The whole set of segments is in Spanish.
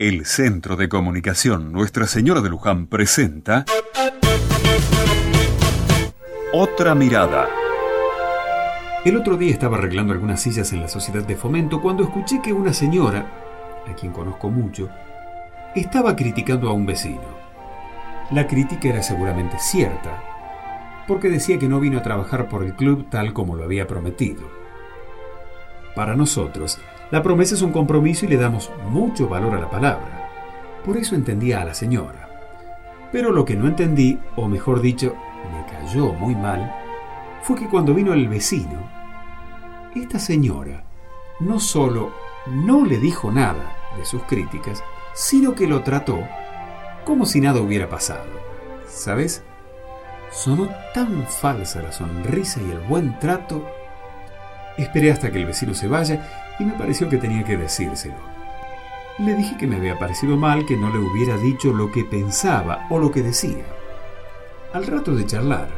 El Centro de Comunicación Nuestra Señora de Luján presenta Otra Mirada. El otro día estaba arreglando algunas sillas en la sociedad de fomento cuando escuché que una señora, a quien conozco mucho, estaba criticando a un vecino. La crítica era seguramente cierta, porque decía que no vino a trabajar por el club tal como lo había prometido. Para nosotros, la promesa es un compromiso y le damos mucho valor a la palabra. Por eso entendía a la señora. Pero lo que no entendí, o mejor dicho, me cayó muy mal, fue que cuando vino el vecino, esta señora no solo no le dijo nada de sus críticas, sino que lo trató como si nada hubiera pasado. ¿Sabes? Sonó tan falsa la sonrisa y el buen trato. Esperé hasta que el vecino se vaya y me pareció que tenía que decírselo. Le dije que me había parecido mal que no le hubiera dicho lo que pensaba o lo que decía. Al rato de charlar,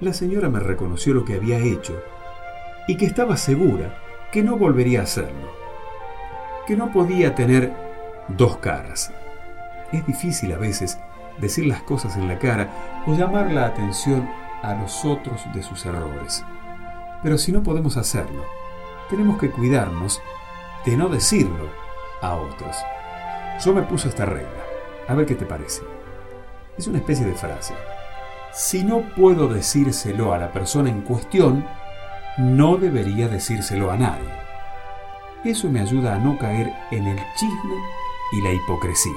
la señora me reconoció lo que había hecho y que estaba segura que no volvería a hacerlo, que no podía tener dos caras. Es difícil a veces decir las cosas en la cara o llamar la atención a los otros de sus errores. Pero si no podemos hacerlo, tenemos que cuidarnos de no decirlo a otros. Yo me puse esta regla. A ver qué te parece. Es una especie de frase. Si no puedo decírselo a la persona en cuestión, no debería decírselo a nadie. Eso me ayuda a no caer en el chisme y la hipocresía.